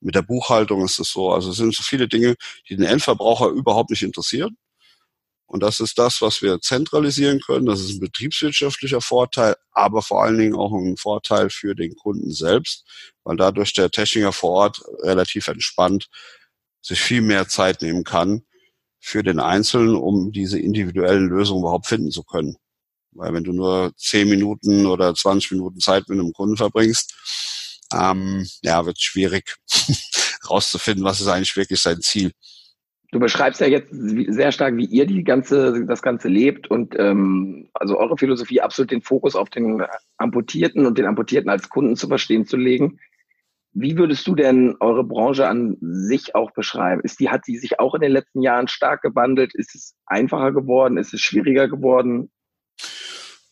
mit der Buchhaltung ist es so. Also es sind so viele Dinge, die den Endverbraucher überhaupt nicht interessieren. Und das ist das, was wir zentralisieren können. Das ist ein betriebswirtschaftlicher Vorteil, aber vor allen Dingen auch ein Vorteil für den Kunden selbst, weil dadurch der Techniker vor Ort relativ entspannt sich viel mehr Zeit nehmen kann für den Einzelnen, um diese individuellen Lösungen überhaupt finden zu können. Weil wenn du nur 10 Minuten oder 20 Minuten Zeit mit einem Kunden verbringst, ähm, ja, wird schwierig rauszufinden, was ist eigentlich wirklich sein Ziel. Du beschreibst ja jetzt sehr stark, wie ihr die ganze, das Ganze lebt und ähm, also eure Philosophie absolut den Fokus auf den Amputierten und den Amputierten als Kunden zu verstehen zu legen. Wie würdest du denn eure Branche an sich auch beschreiben? Ist die, hat die sich auch in den letzten Jahren stark gewandelt? Ist es einfacher geworden? Ist es schwieriger geworden?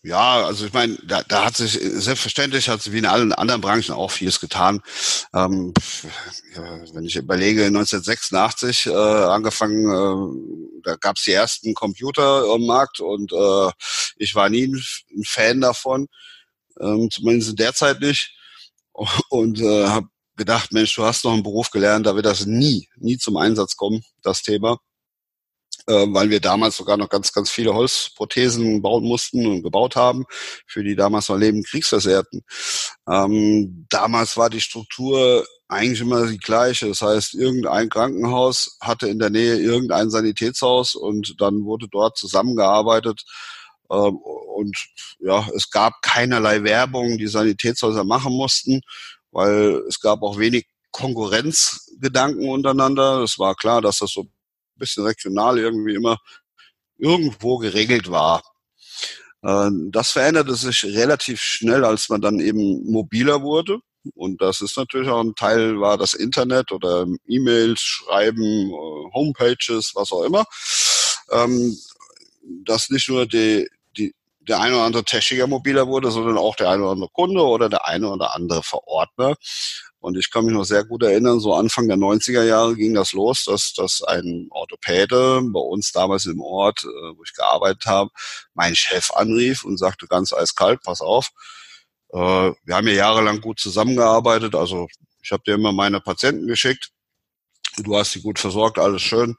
Ja, also ich meine, da, da hat sich selbstverständlich hat sich wie in allen anderen Branchen auch vieles getan. Ähm, wenn ich überlege, 1986 äh, angefangen, äh, da gab es die ersten Computer am Markt und äh, ich war nie ein, Fan davon, ähm, zumindest in der Zeit nicht und äh, habe gedacht, Mensch, du hast noch einen Beruf gelernt, da wird das nie, nie zum Einsatz kommen, das Thema. Äh, weil wir damals sogar noch ganz, ganz viele Holzprothesen bauen mussten und gebaut haben für die damals noch lebenden Kriegsversehrten. Ähm, damals war die Struktur eigentlich immer die gleiche. Das heißt, irgendein Krankenhaus hatte in der Nähe irgendein Sanitätshaus und dann wurde dort zusammengearbeitet. Ähm, und ja, es gab keinerlei Werbung, die Sanitätshäuser machen mussten weil es gab auch wenig Konkurrenzgedanken untereinander. Es war klar, dass das so bisschen regional irgendwie immer irgendwo geregelt war. Ähm, das veränderte sich relativ schnell, als man dann eben mobiler wurde. Und das ist natürlich auch ein Teil, war das Internet oder E-Mails, Schreiben, äh, Homepages, was auch immer. Ähm, dass nicht nur die, der eine oder andere Techniker mobiler wurde, sondern auch der eine oder andere Kunde oder der eine oder andere Verordner. Und ich kann mich noch sehr gut erinnern, so Anfang der 90er Jahre ging das los, dass, dass ein Orthopäde bei uns damals im Ort, äh, wo ich gearbeitet habe, meinen Chef anrief und sagte ganz eiskalt, pass auf, äh, wir haben ja jahrelang gut zusammengearbeitet, also ich habe dir immer meine Patienten geschickt, du hast sie gut versorgt, alles schön.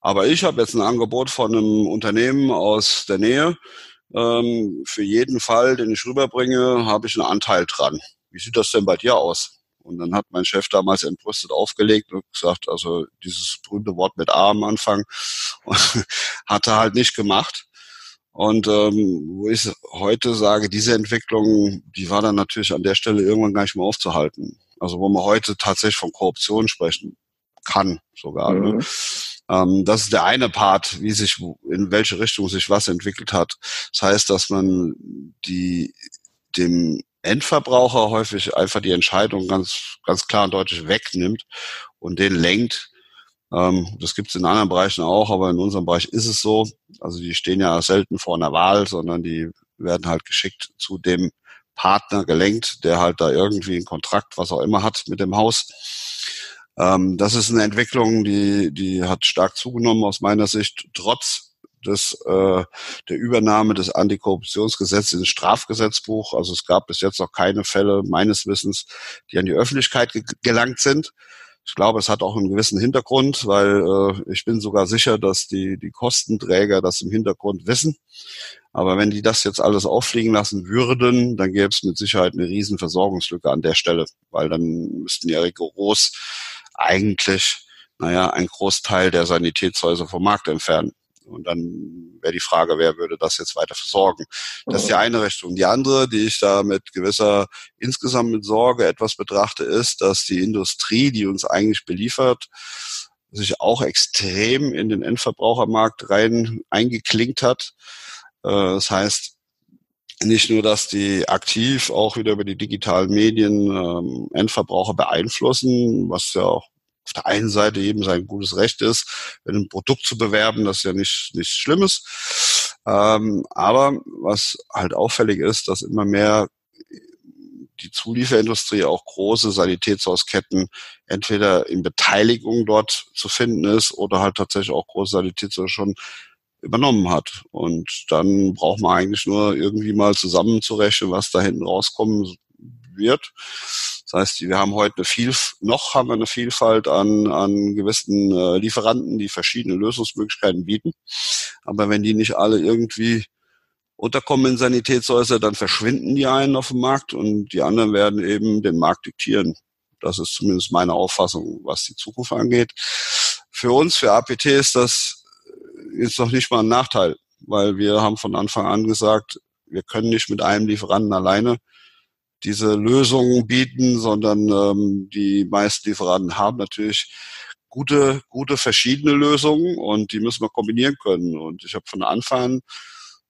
Aber ich habe jetzt ein Angebot von einem Unternehmen aus der Nähe, ähm, für jeden Fall, den ich rüberbringe, habe ich einen Anteil dran. Wie sieht das denn bei dir aus? Und dann hat mein Chef damals entrüstet aufgelegt und gesagt, also dieses berühmte Wort mit A am Anfang hat er halt nicht gemacht. Und ähm, wo ich heute sage, diese Entwicklung, die war dann natürlich an der Stelle irgendwann gar nicht mehr aufzuhalten. Also wo man heute tatsächlich von Korruption sprechen kann sogar. Ne? Mhm. Ne? Ähm, das ist der eine Part, wie sich, in welche Richtung sich was entwickelt hat. Das heißt, dass man die, dem Endverbraucher häufig einfach die Entscheidung ganz, ganz klar und deutlich wegnimmt und den lenkt. Ähm, das gibt es in anderen Bereichen auch, aber in unserem Bereich ist es so. Also die stehen ja selten vor einer Wahl, sondern die werden halt geschickt zu dem Partner gelenkt, der halt da irgendwie einen Kontrakt, was auch immer hat mit dem Haus. Ähm, das ist eine Entwicklung, die, die hat stark zugenommen aus meiner Sicht, trotz des, äh, der Übernahme des Antikorruptionsgesetzes ins Strafgesetzbuch. Also es gab bis jetzt noch keine Fälle meines Wissens, die an die Öffentlichkeit ge gelangt sind. Ich glaube, es hat auch einen gewissen Hintergrund, weil äh, ich bin sogar sicher, dass die, die Kostenträger das im Hintergrund wissen. Aber wenn die das jetzt alles auffliegen lassen würden, dann gäbe es mit Sicherheit eine riesen Versorgungslücke an der Stelle, weil dann müssten ja rigoros eigentlich naja, ein Großteil der Sanitätshäuser vom Markt entfernen. Und dann wäre die Frage, wer würde das jetzt weiter versorgen? Das ist die eine Richtung. Die andere, die ich da mit gewisser, insgesamt mit Sorge etwas betrachte, ist, dass die Industrie, die uns eigentlich beliefert, sich auch extrem in den Endverbrauchermarkt rein eingeklinkt hat. Äh, das heißt, nicht nur, dass die aktiv auch wieder über die digitalen Medien ähm, Endverbraucher beeinflussen, was ja auch auf der einen Seite eben sein gutes Recht ist, ein Produkt zu bewerben, das ja nicht nichts Schlimmes. Ähm, aber was halt auffällig ist, dass immer mehr die Zulieferindustrie, auch große Sanitätshausketten, entweder in Beteiligung dort zu finden ist oder halt tatsächlich auch große Sanitätshäuser schon übernommen hat. Und dann braucht man eigentlich nur irgendwie mal zusammenzurechnen, was da hinten rauskommen wird. Das heißt, wir haben heute eine viel, noch haben wir eine Vielfalt an, an gewissen äh, Lieferanten, die verschiedene Lösungsmöglichkeiten bieten. Aber wenn die nicht alle irgendwie unterkommen in Sanitätshäuser, dann verschwinden die einen auf dem Markt und die anderen werden eben den Markt diktieren. Das ist zumindest meine Auffassung, was die Zukunft angeht. Für uns, für APT ist das jetzt noch nicht mal ein Nachteil, weil wir haben von Anfang an gesagt, wir können nicht mit einem Lieferanten alleine diese Lösungen bieten, sondern ähm, die meisten Lieferanten haben natürlich gute, gute verschiedene Lösungen und die müssen wir kombinieren können. Und ich habe von Anfang an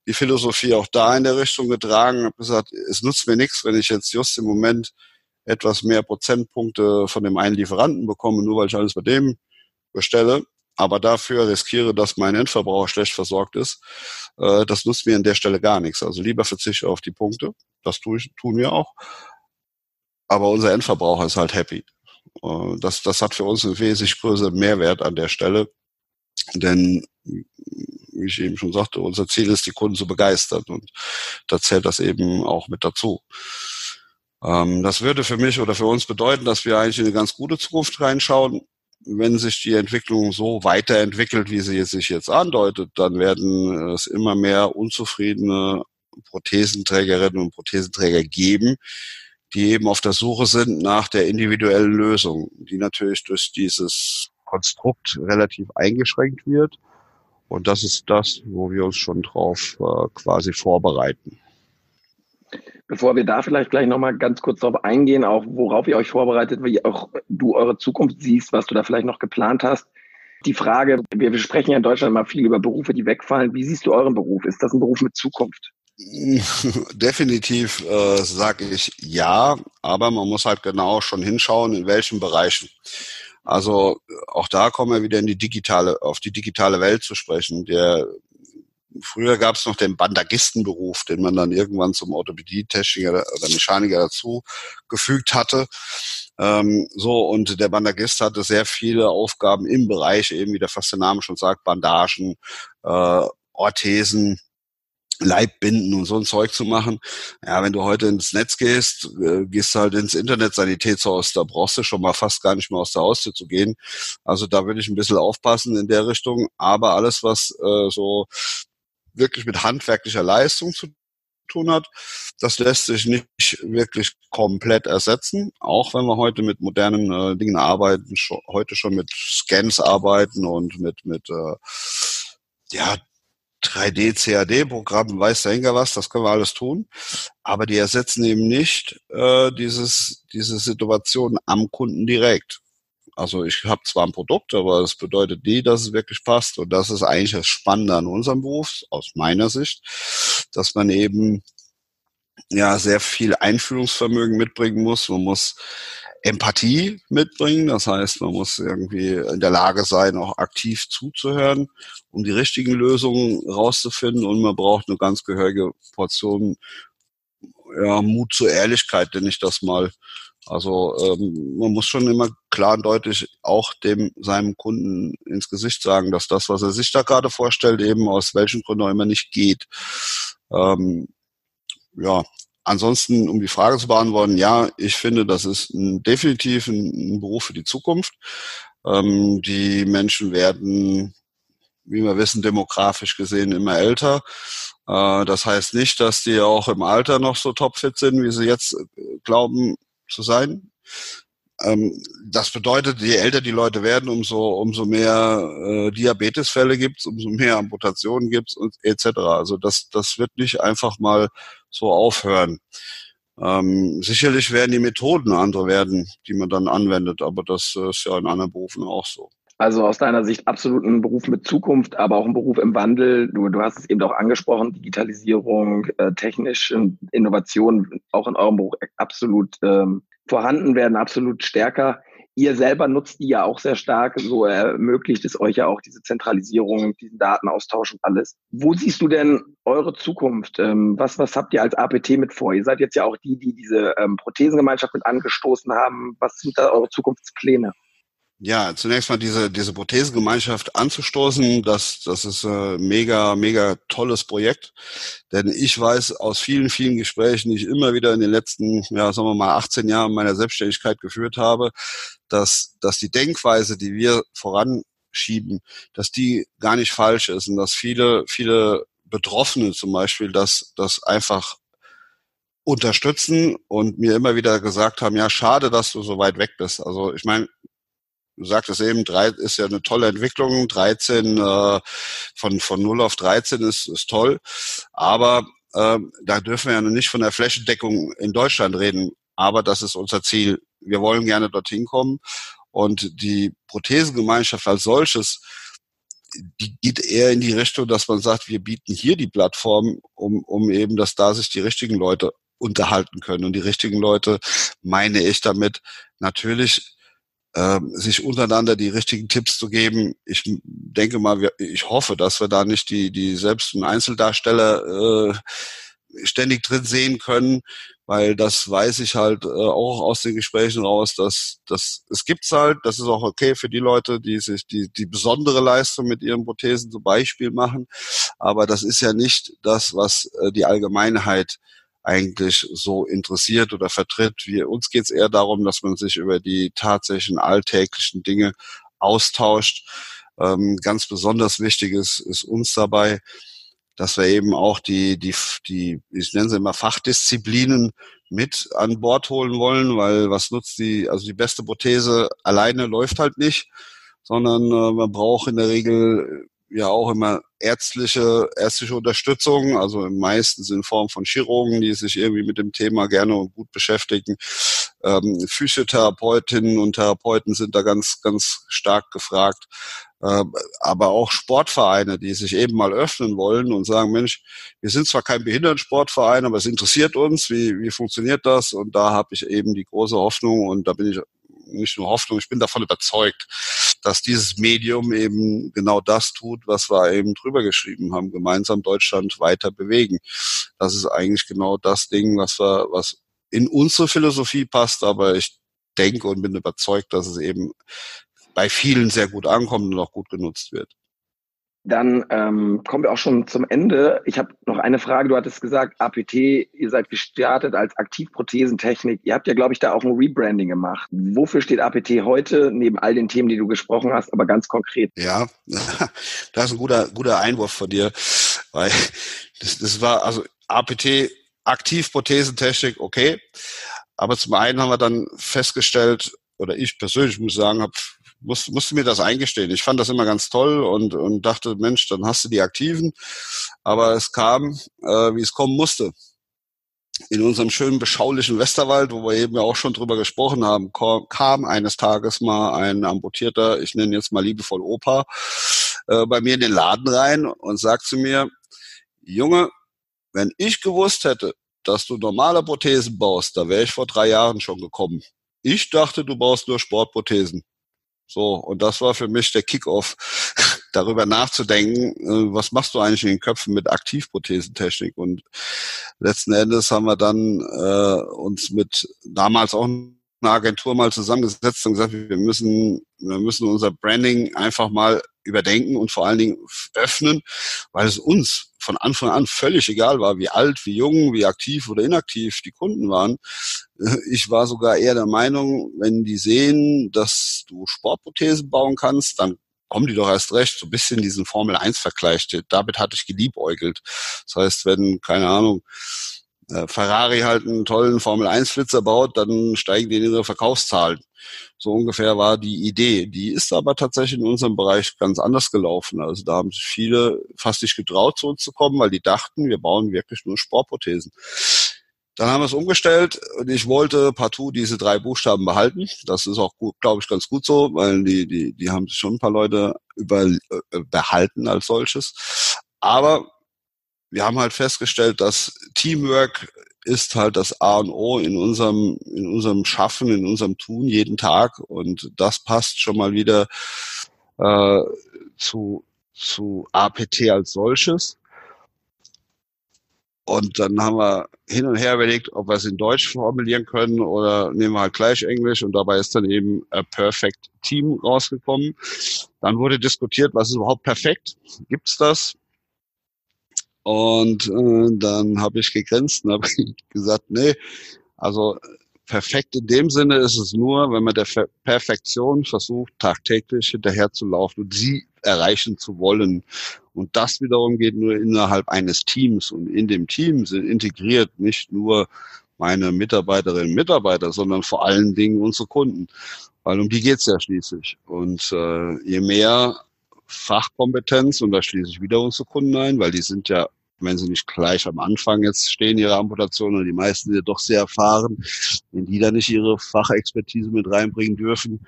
die Philosophie auch da in der Richtung getragen, habe gesagt, es nutzt mir nichts, wenn ich jetzt just im Moment etwas mehr Prozentpunkte von dem einen Lieferanten bekomme, nur weil ich alles bei dem bestelle, aber dafür riskiere, dass mein Endverbraucher schlecht versorgt ist. Äh, das nutzt mir an der Stelle gar nichts. Also lieber verzichte auf die Punkte das tue ich, tun wir auch. Aber unser Endverbraucher ist halt happy. Äh, das, das hat für uns einen wesentlich größeren Mehrwert an der Stelle. Denn, wie ich eben schon sagte, unser Ziel ist, die Kunden zu begeistern. Und da zählt das eben auch mit dazu. Ähm, das würde für mich oder für uns bedeuten, dass wir eigentlich in eine ganz gute Zukunft reinschauen. Wenn sich die Entwicklung so weiterentwickelt, wie sie sich jetzt andeutet, dann werden es immer mehr unzufriedene Prothesenträgerinnen und Prothesenträger geben, die eben auf der Suche sind nach der individuellen Lösung, die natürlich durch dieses Konstrukt relativ eingeschränkt wird. Und das ist das, wo wir uns schon drauf äh, quasi vorbereiten. Bevor wir da vielleicht gleich nochmal ganz kurz darauf eingehen, auch worauf ihr euch vorbereitet, wie auch du eure Zukunft siehst, was du da vielleicht noch geplant hast. Die Frage, wir, sprechen ja in Deutschland mal viel über Berufe, die wegfallen. Wie siehst du euren Beruf? Ist das ein Beruf mit Zukunft? Definitiv äh, sage ich ja, aber man muss halt genau schon hinschauen, in welchen Bereichen. Also auch da kommen wir wieder in die digitale, auf die digitale Welt zu sprechen. Der früher gab es noch den Bandagistenberuf, den man dann irgendwann zum Orthopädie-Techniker oder Mechaniker dazu gefügt hatte. Ähm, so, und der Bandagist hatte sehr viele Aufgaben im Bereich, eben wie der fast der Name schon sagt, Bandagen, äh, Orthesen, Leibbinden und so ein Zeug zu machen. Ja, wenn du heute ins Netz gehst, äh, gehst du halt ins Internet Sanitätshaus, da brauchst du schon mal fast gar nicht mehr aus der Haustür zu gehen. Also da würde ich ein bisschen aufpassen in der Richtung. Aber alles, was äh, so wirklich mit handwerklicher Leistung zu tun hat, das lässt sich nicht wirklich komplett ersetzen. Auch wenn wir heute mit modernen äh, Dingen arbeiten, schon, heute schon mit Scans arbeiten und mit, mit äh, ja, 3D-CAD-Programm, weiß der Henker was, das können wir alles tun. Aber die ersetzen eben nicht äh, dieses, diese Situation am Kunden direkt. Also ich habe zwar ein Produkt, aber das bedeutet nie, dass es wirklich passt. Und das ist eigentlich das Spannende an unserem Beruf, aus meiner Sicht, dass man eben ja sehr viel Einfühlungsvermögen mitbringen muss. Man muss Empathie mitbringen. Das heißt, man muss irgendwie in der Lage sein, auch aktiv zuzuhören, um die richtigen Lösungen rauszufinden. Und man braucht eine ganz gehörige Portion ja, Mut zur Ehrlichkeit, nenne ich das mal. Also ähm, man muss schon immer klar und deutlich auch dem seinem Kunden ins Gesicht sagen, dass das, was er sich da gerade vorstellt, eben aus welchen Gründen auch immer nicht geht. Ähm, ja, Ansonsten, um die Frage zu beantworten, ja, ich finde, das ist ein, definitiv ein, ein, Beruf für die Zukunft. Ähm, die Menschen werden, wie wir wissen, demografisch gesehen immer älter. Äh, das heißt nicht, dass die auch im Alter noch so topfit sind, wie sie jetzt äh, glauben zu sein. ähm, das bedeutet, je älter die Leute werden, umso, umso mehr äh, Diabetesfälle gibt's, umso mehr Amputationen gibt's und etc. Also das, das wird nicht einfach mal so aufhören. Ähm, sicherlich werden die Methoden andere werden, die man dann anwendet, aber das äh, ist ja in anderen Berufen auch so. Also aus deiner Sicht absolut ein Beruf mit Zukunft, aber auch ein Beruf im Wandel. Du, du hast es eben auch angesprochen, Digitalisierung, äh, technische Innovation auch in eurem Beruf absolut ähm, vorhanden werden, absolut stärker. Ihr selber nutzt die ja auch sehr stark, so ermöglicht es euch ja auch diese Zentralisierung, diesen Datenaustausch und alles. Wo siehst du denn eure Zukunft? Ähm, was, was habt ihr als APT mit vor? Ihr seid jetzt ja auch die, die diese ähm, Prothesengemeinschaft mit angestoßen haben. Was sind da eure Zukunftspläne? Ja, zunächst mal diese, diese Prothesengemeinschaft anzustoßen, das, das ist ein mega, mega tolles Projekt. Denn ich weiß aus vielen, vielen Gesprächen, die ich immer wieder in den letzten, ja, sagen wir mal, 18 Jahren meiner Selbstständigkeit geführt habe, dass, dass die Denkweise, die wir voranschieben, dass die gar nicht falsch ist und dass viele, viele Betroffene zum Beispiel das, das einfach unterstützen und mir immer wieder gesagt haben, ja, schade, dass du so weit weg bist. Also ich meine, du sagtest eben, drei ist ja eine tolle Entwicklung. 13 äh, von, von 0 auf 13 ist, ist toll. Aber äh, da dürfen wir ja nicht von der Flächendeckung in Deutschland reden. Aber das ist unser Ziel. Wir wollen gerne dorthin kommen. Und die Prothesengemeinschaft als solches, die geht eher in die Richtung, dass man sagt, wir bieten hier die Plattform, um, um eben, dass da sich die richtigen Leute unterhalten können. Und die richtigen Leute meine ich damit natürlich äh, sich untereinander die richtigen Tipps zu geben. Ich denke mal, wir, ich hoffe, dass wir da nicht die, die selbst ein Einzeldarsteller äh, ständig drin sehen können, weil das weiß ich halt äh, auch aus den Gesprächen raus, dass dass es gibt's halt, das ist auch okay für die Leute, die sich die die besondere Leistung mit ihren Prothesen zum Beispiel machen, aber das ist ja nicht das, was äh, die Allgemeinheit eigentlich so interessiert oder vertritt. Wir, uns geht es eher darum, dass man sich über die tatsächlichen alltäglichen Dinge austauscht. Ähm, ganz besonders wichtig ist, ist uns dabei, dass wir eben auch die, die, die, ich nenne sie immer Fachdisziplinen mit an Bord holen wollen, weil was nutzt die, also die beste Prothese alleine läuft halt nicht, sondern äh, man braucht in der Regel ja auch immer ärztliche, ärztliche Unterstützung, also meistens in Form von Chirurgen, die sich irgendwie mit dem Thema gerne und gut beschäftigen. Ähm, Physiotherapeutinnen und Therapeuten sind da ganz, ganz stark gefragt. Ähm, aber auch Sportvereine, die sich eben mal öffnen wollen und sagen, Mensch, wir sind zwar kein Behindertensportverein, aber es interessiert uns, wie, wie funktioniert das? Und da habe ich eben die große Hoffnung und da bin ich nicht nur Hoffnung, ich bin davon überzeugt, dass dieses Medium eben genau das tut, was wir eben drüber geschrieben haben, gemeinsam Deutschland weiter bewegen. Das ist eigentlich genau das Ding, was wir, was in unsere Philosophie passt, aber ich denke und bin überzeugt, dass es eben bei vielen sehr gut ankommt und auch gut genutzt wird. Dann ähm, kommen wir auch schon zum Ende. Ich habe noch eine Frage. Du hattest gesagt, APT, ihr seid gestartet als Aktivprothesentechnik. Ihr habt ja, glaube ich, da auch ein Rebranding gemacht. Wofür steht APT heute, neben all den Themen, die du gesprochen hast, aber ganz konkret? Ja, das ist ein guter, guter Einwurf von dir, weil das, das war, also APT, Aktivprothesentechnik, okay. Aber zum einen haben wir dann festgestellt, oder ich persönlich muss sagen, habe musste, musste mir das eingestehen. Ich fand das immer ganz toll und, und dachte, Mensch, dann hast du die Aktiven. Aber es kam, äh, wie es kommen musste. In unserem schönen, beschaulichen Westerwald, wo wir eben ja auch schon drüber gesprochen haben, kam eines Tages mal ein amputierter, ich nenne jetzt mal liebevoll Opa, äh, bei mir in den Laden rein und sagt zu mir, Junge, wenn ich gewusst hätte, dass du normale Prothesen baust, da wäre ich vor drei Jahren schon gekommen. Ich dachte, du baust nur Sportprothesen. So, und das war für mich der Kickoff, darüber nachzudenken, äh, was machst du eigentlich in den Köpfen mit Aktivprothesentechnik? Und letzten Endes haben wir dann äh, uns mit damals auch eine Agentur mal zusammengesetzt und gesagt, wir müssen, wir müssen unser Branding einfach mal überdenken und vor allen Dingen öffnen, weil es uns von Anfang an völlig egal war, wie alt, wie jung, wie aktiv oder inaktiv die Kunden waren. Ich war sogar eher der Meinung, wenn die sehen, dass du Sportprothesen bauen kannst, dann kommen die doch erst recht, so ein bisschen diesen Formel-1-Vergleich. Damit hatte ich geliebäugelt. Das heißt, wenn, keine Ahnung, äh, Ferrari halt einen tollen Formel-1-Flitzer baut, dann steigen die in ihre Verkaufszahlen. So ungefähr war die Idee. Die ist aber tatsächlich in unserem Bereich ganz anders gelaufen. Also da haben sich viele fast nicht getraut, zu uns zu kommen, weil die dachten, wir bauen wirklich nur Sportprothesen. Dann haben wir es umgestellt und ich wollte partout diese drei Buchstaben behalten. Das ist auch glaube ich, ganz gut so, weil die, die, die haben sich schon ein paar Leute über, äh, behalten als solches. Aber wir haben halt festgestellt, dass Teamwork ist halt das A und O in unserem, in unserem Schaffen, in unserem Tun jeden Tag. Und das passt schon mal wieder äh, zu, zu APT als solches. Und dann haben wir hin und her überlegt, ob wir es in Deutsch formulieren können oder nehmen wir halt gleich Englisch und dabei ist dann eben a Perfect Team rausgekommen. Dann wurde diskutiert, was ist überhaupt perfekt? Gibt's das? Und äh, dann habe ich gegrinst und habe gesagt, nee, also perfekt in dem Sinne ist es nur, wenn man der Perfektion versucht, tagtäglich hinterherzulaufen und sie erreichen zu wollen. Und das wiederum geht nur innerhalb eines Teams. Und in dem Team sind integriert nicht nur meine Mitarbeiterinnen und Mitarbeiter, sondern vor allen Dingen unsere Kunden. Weil um die geht's ja schließlich. Und äh, je mehr Fachkompetenz, und da schließe ich wieder unsere Kunden ein, weil die sind ja wenn sie nicht gleich am Anfang jetzt stehen, ihre Amputation, und die meisten sind ja doch sehr erfahren, wenn die da nicht ihre Fachexpertise mit reinbringen dürfen,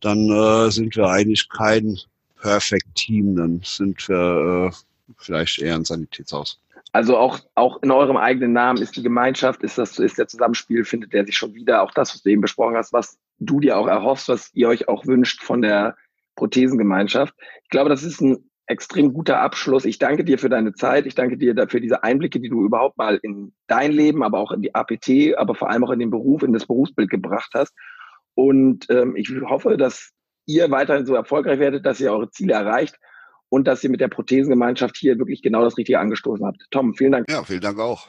dann äh, sind wir eigentlich kein Perfect Team, dann sind wir äh, vielleicht eher ein Sanitätshaus. Also auch, auch in eurem eigenen Namen ist die Gemeinschaft, ist das, ist der Zusammenspiel, findet der sich schon wieder, auch das, was du eben besprochen hast, was du dir auch erhoffst, was ihr euch auch wünscht von der Prothesengemeinschaft. Ich glaube, das ist ein extrem guter Abschluss. Ich danke dir für deine Zeit. Ich danke dir dafür diese Einblicke, die du überhaupt mal in dein Leben, aber auch in die APT, aber vor allem auch in den Beruf, in das Berufsbild gebracht hast. Und ähm, ich hoffe, dass ihr weiterhin so erfolgreich werdet, dass ihr eure Ziele erreicht und dass ihr mit der Prothesengemeinschaft hier wirklich genau das Richtige angestoßen habt. Tom, vielen Dank. Ja, vielen Dank auch.